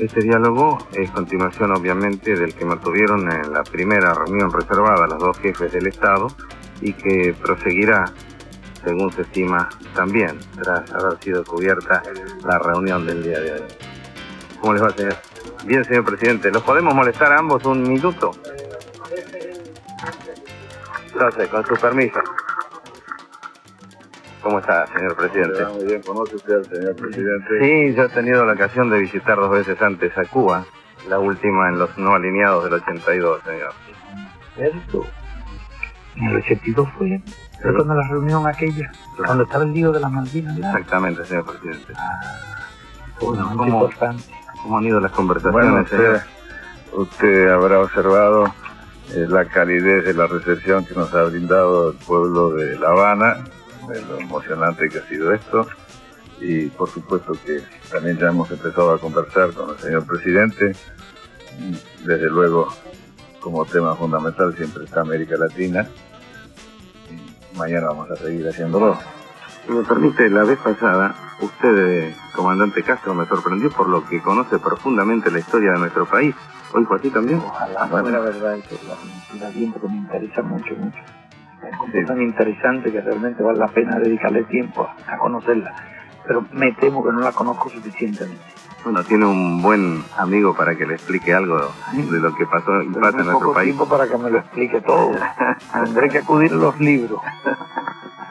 Este diálogo es continuación obviamente del que mantuvieron en la primera reunión reservada a los dos jefes del Estado y que proseguirá, según se estima, también tras haber sido cubierta la reunión del día de hoy. ¿Cómo les va, señor? Bien, señor presidente, ¿los podemos molestar a ambos un minuto? Entonces, con su permiso. ¿Cómo está, señor presidente? Muy bien, ¿conoce usted al señor presidente? Sí, yo he tenido la ocasión de visitar dos veces antes a Cuba, la última en los no alineados del 82, señor. ¿Cierto? En el 82 fue, fue cuando la reunión aquella, cuando estaba el lío de las Malvinas. ¿verdad? Exactamente, señor presidente. Bueno, ¿cómo? importante. ¿Cómo han ido las conversaciones, Bueno, usted, usted habrá observado eh, la calidez de la recepción que nos ha brindado el pueblo de La Habana, de lo emocionante que ha sido esto, y por supuesto que también ya hemos empezado a conversar con el señor presidente. Desde luego, como tema fundamental siempre está América Latina. Y mañana vamos a seguir haciéndolo. Si me permite, la vez pasada, usted, eh, comandante Castro, me sorprendió por lo que conoce profundamente la historia de nuestro país. ¿Hoy fue así también? Ojalá fuera verdad eso, la tiempo que me interesa mucho, mucho. Es tan interesante que realmente vale la pena dedicarle tiempo a, a conocerla. Pero me temo que no la conozco suficientemente. Bueno, tiene un buen amigo para que le explique algo de lo que pasó pasa en nuestro poco país. tiempo para que me lo explique todo. Tendré que acudir a los libros.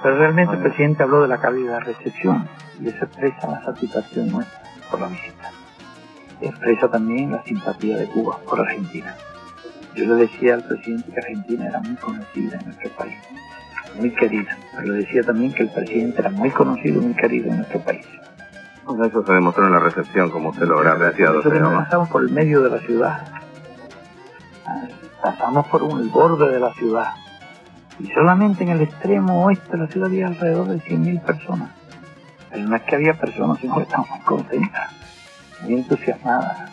Pero realmente el presidente habló de la calidad de recepción y eso expresa la satisfacción nuestra por la visita. Expresa también la simpatía de Cuba por Argentina. Yo le decía al presidente que Argentina era muy conocida en nuestro país, muy querida. Pero le decía también que el presidente era muy conocido muy querido en nuestro país. Bueno, eso se demostró en la recepción, como usted lo habrá apreciado, Nosotros pasamos por el medio de la ciudad. Ah, Pasamos por un- borde de la ciudad. Y solamente en el extremo oeste de la ciudad había alrededor de 100.000 personas. Pero no es que había personas, sino que estaban muy contentas, muy entusiasmadas.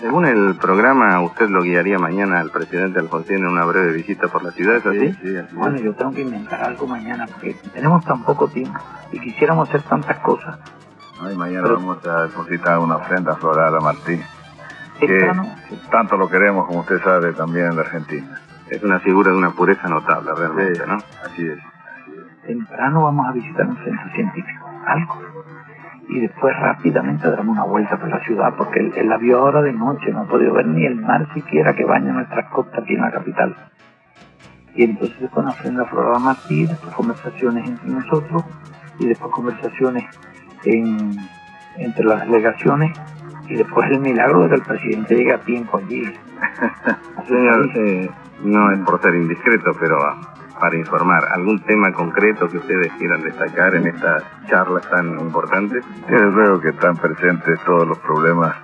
Según el programa, usted lo guiaría mañana al presidente Alfonsín en una breve visita por la ciudad, ¿es así? Sí, así Bueno, es. yo tengo que inventar algo mañana porque tenemos tan poco tiempo y quisiéramos hacer tantas cosas. Ay, mañana Pero- vamos a depositar una ofrenda floral a Martín. que Temprano, tanto lo queremos, como usted sabe, también en la Argentina. Es una figura de una pureza notable, realmente, Sí. ¿no? Así es. temprano vamos a visitar un centro científico, algo. Y después rápidamente daremos una vuelta por la ciudad, porque él, la vio ahora de noche, no ha podido ver ni el mar siquiera que baña nuestras costas aquí en la capital. Y entonces una ofrenda floral Martí, después conversaciones entre nosotros, y después conversaciones en- entre las delegaciones, y después el milagro de que el presidente llegue a tiempo allí. Señor, eh, no es por ser indiscreto, pero para informar, ¿algún tema concreto que ustedes quieran destacar en estas charlas tan importantes? Desde luego que están presentes todos los problemas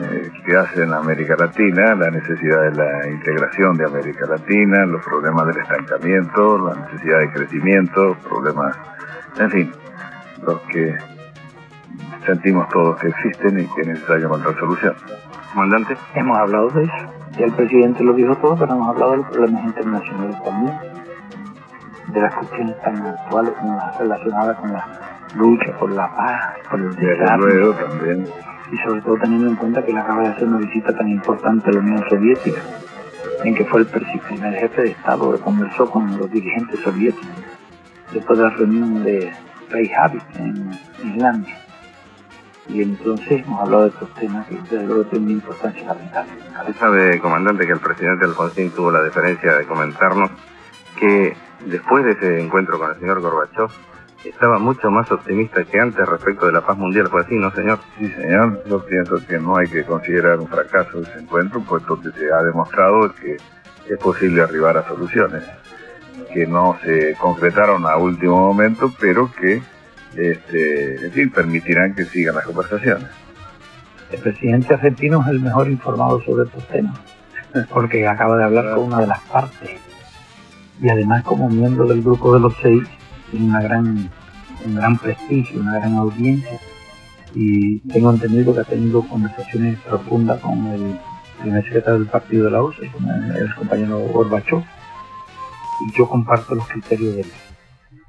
eh, que hacen América Latina, la necesidad de la integración de América Latina, los problemas del estancamiento, la necesidad de crecimiento, problemas, en fin, los que sentimos todos que existen y que es necesario encontrar solución. Comandante, Hemos hablado de eso. Ya el presidente lo dijo todo, pero hemos hablado de los problemas internacionales también. De las cuestiones tan actuales como las relacionadas con la lucha por la paz, por el también y sobre todo teniendo en cuenta que él acaba de hacer una visita tan importante a la Unión Soviética, en que fue el primer jefe de Estado que conversó con los dirigentes soviéticos después de la reunión de Reykjavik en Islandia. Y entonces hemos hablado de estos temas que desde luego tienen importancia capital. usted sabe, comandante, que el presidente Alfonsín tuvo la deferencia de comentarnos que después de ese encuentro con el señor Gorbachev, estaba mucho más optimista que antes respecto de la paz mundial. ¿Fue así, no, señor? Sí, señor. Yo pienso que no hay que considerar un fracaso ese encuentro, puesto que se ha demostrado que es posible arribar a soluciones que no se concretaron a último momento, pero que, este, en fin, permitirán que sigan las conversaciones. El presidente argentino es el mejor informado sobre estos temas, porque acaba de hablar con una de las partes. Y además como miembro del grupo de los seis, tiene una gran, un gran prestigio, una gran audiencia. Y tengo entendido que ha tenido conversaciones profundas con el primer secretario del partido de la UCE, con el, compañero Gorbachev. Y yo comparto los criterios de él.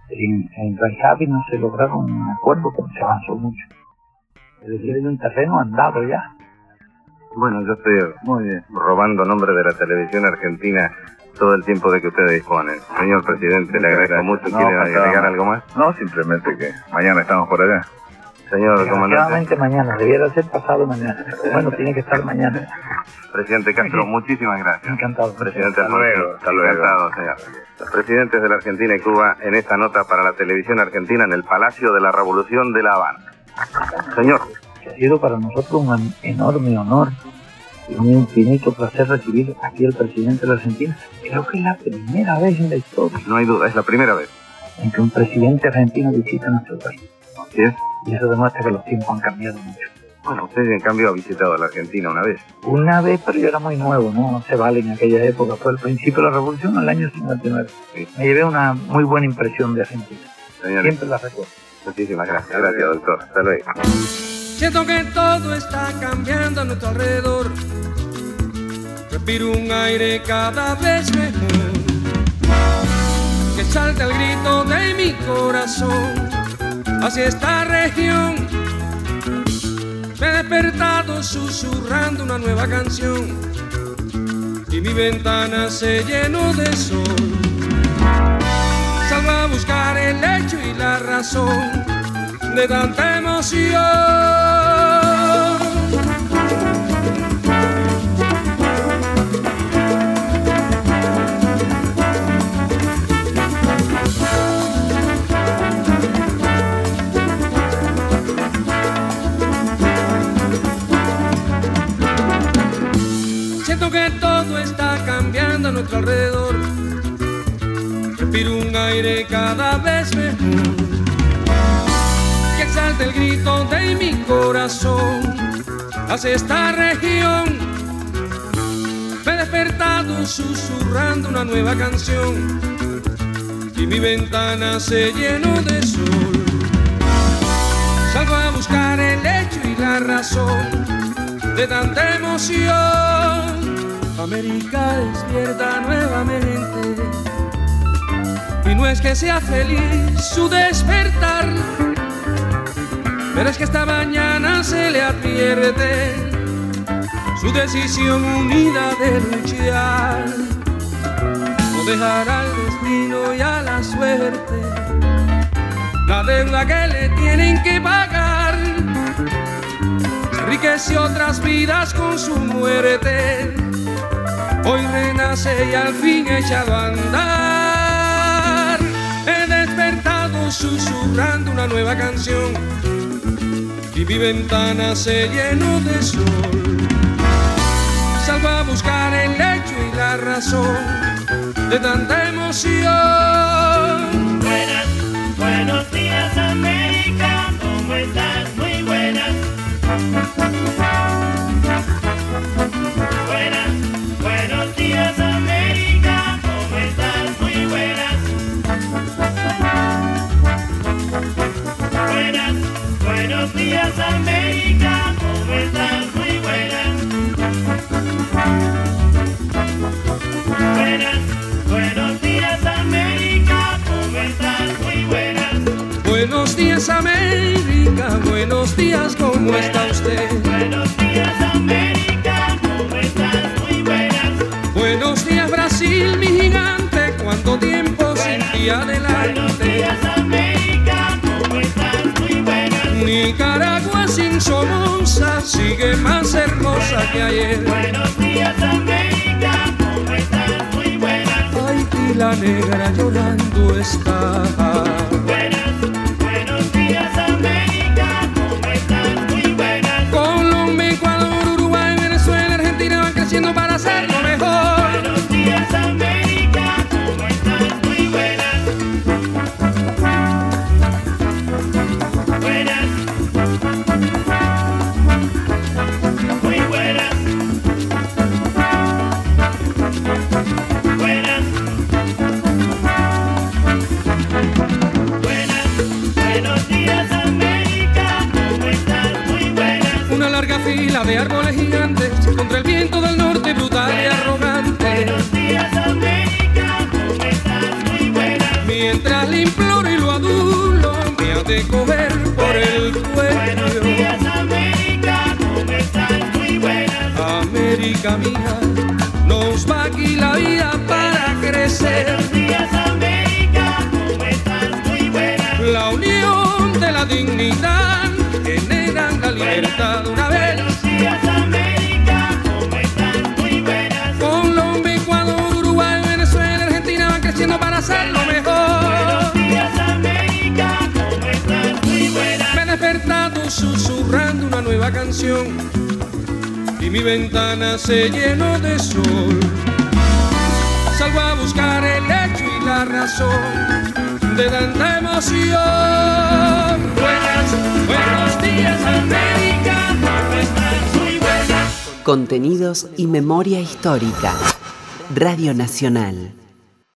En, en Reykjavik no se lograron un acuerdo, pero se avanzó mucho. Es decir, hay un terreno andado ya. Bueno, yo estoy muy bien. robando nombre de la televisión argentina todo el tiempo de que ustedes disponen. Señor presidente, le agradezco mucho. ¿Quiere agregar algo más? No, simplemente que mañana estamos por allá. Señor comandante. mañana, debiera ser pasado mañana. Bueno, tiene que estar mañana. Presidente Castro, muchísimas gracias. Encantado. Presidente hasta luego, hasta luego. Encantado, señor. Los presidentes de la Argentina y Cuba en esta nota para la televisión argentina en el Palacio de la Revolución de La Habana. Señor. Ha sido para nosotros un enorme honor un infinito placer recibir aquí al presidente de la Argentina. Creo que es la primera vez en la historia. No hay duda, es la primera vez. En que un presidente argentino visita nuestro país. ¿Sí es? Y eso demuestra que los tiempos han cambiado mucho. Bueno, usted en cambio ha visitado a la Argentina una vez. Una vez, pero yo era muy nuevo, ¿no? No se vale en aquella época. Fue el principio de la revolución, en el año 59. Me llevé una muy buena impresión de Argentina. Siempre la recuerdo. Muchísimas gracias. Gracias, doctor. Hasta luego. Siento que todo está cambiando a nuestro alrededor. Respiro un aire cada vez mejor. Que salta el grito de mi corazón hacia esta región. Me he despertado susurrando una nueva canción y mi ventana se llenó de sol. Salgo a buscar el hecho y la razón de tanta emoción. Nuestro alrededor. Respiro un aire cada vez mejor. Que exalte el grito de mi corazón hacia esta región. Me he despertado susurrando una nueva canción y mi ventana se llenó de sol. Salgo a buscar el hecho y la razón de tanta emoción América despierta nuevamente. Y no es que sea feliz su despertar, pero es que esta mañana se le advierte su decisión unida de luchar. No dejar al destino y a la suerte la deuda que le tienen que pagar. Enriquece otras vidas con su muerte y al fin echado a andar. He despertado susurrando una nueva canción y mi ventana se llenó de sol. Salgo a buscar el lecho y la razón de tanta emoción. Días América, ¿cómo estás? Muy buenas. Buenas, buenos días América, ¿cómo estás? Muy buenas. Buenos días América, buenos días, ¿cómo está usted? Buenos días América, ¿cómo estás? Muy buenas. Buenos días Brasil, mi gigante, cuánto tiempo sin ti adelante. Buenos días Nicaragua sin Somoza sigue más hermosa que ayer. Buenos días América, ¿cómo estás? Muy buenas. Haití la negra llorando está. Me ha de coger por el Buenos cuello. días América, ¿cómo estás? Muy buenas. América mía, nos va aquí la vida para crecer. Buenos días América, ¿cómo estás? Muy buenas. La unión de la dignidad una nueva canción y mi ventana se llenó de sol. Salgo a buscar el hecho y la razón de tanta emoción. Buenas, buenos días América, ¿cómo estás? Muy. Contenidos y memoria histórica. Radio Nacional.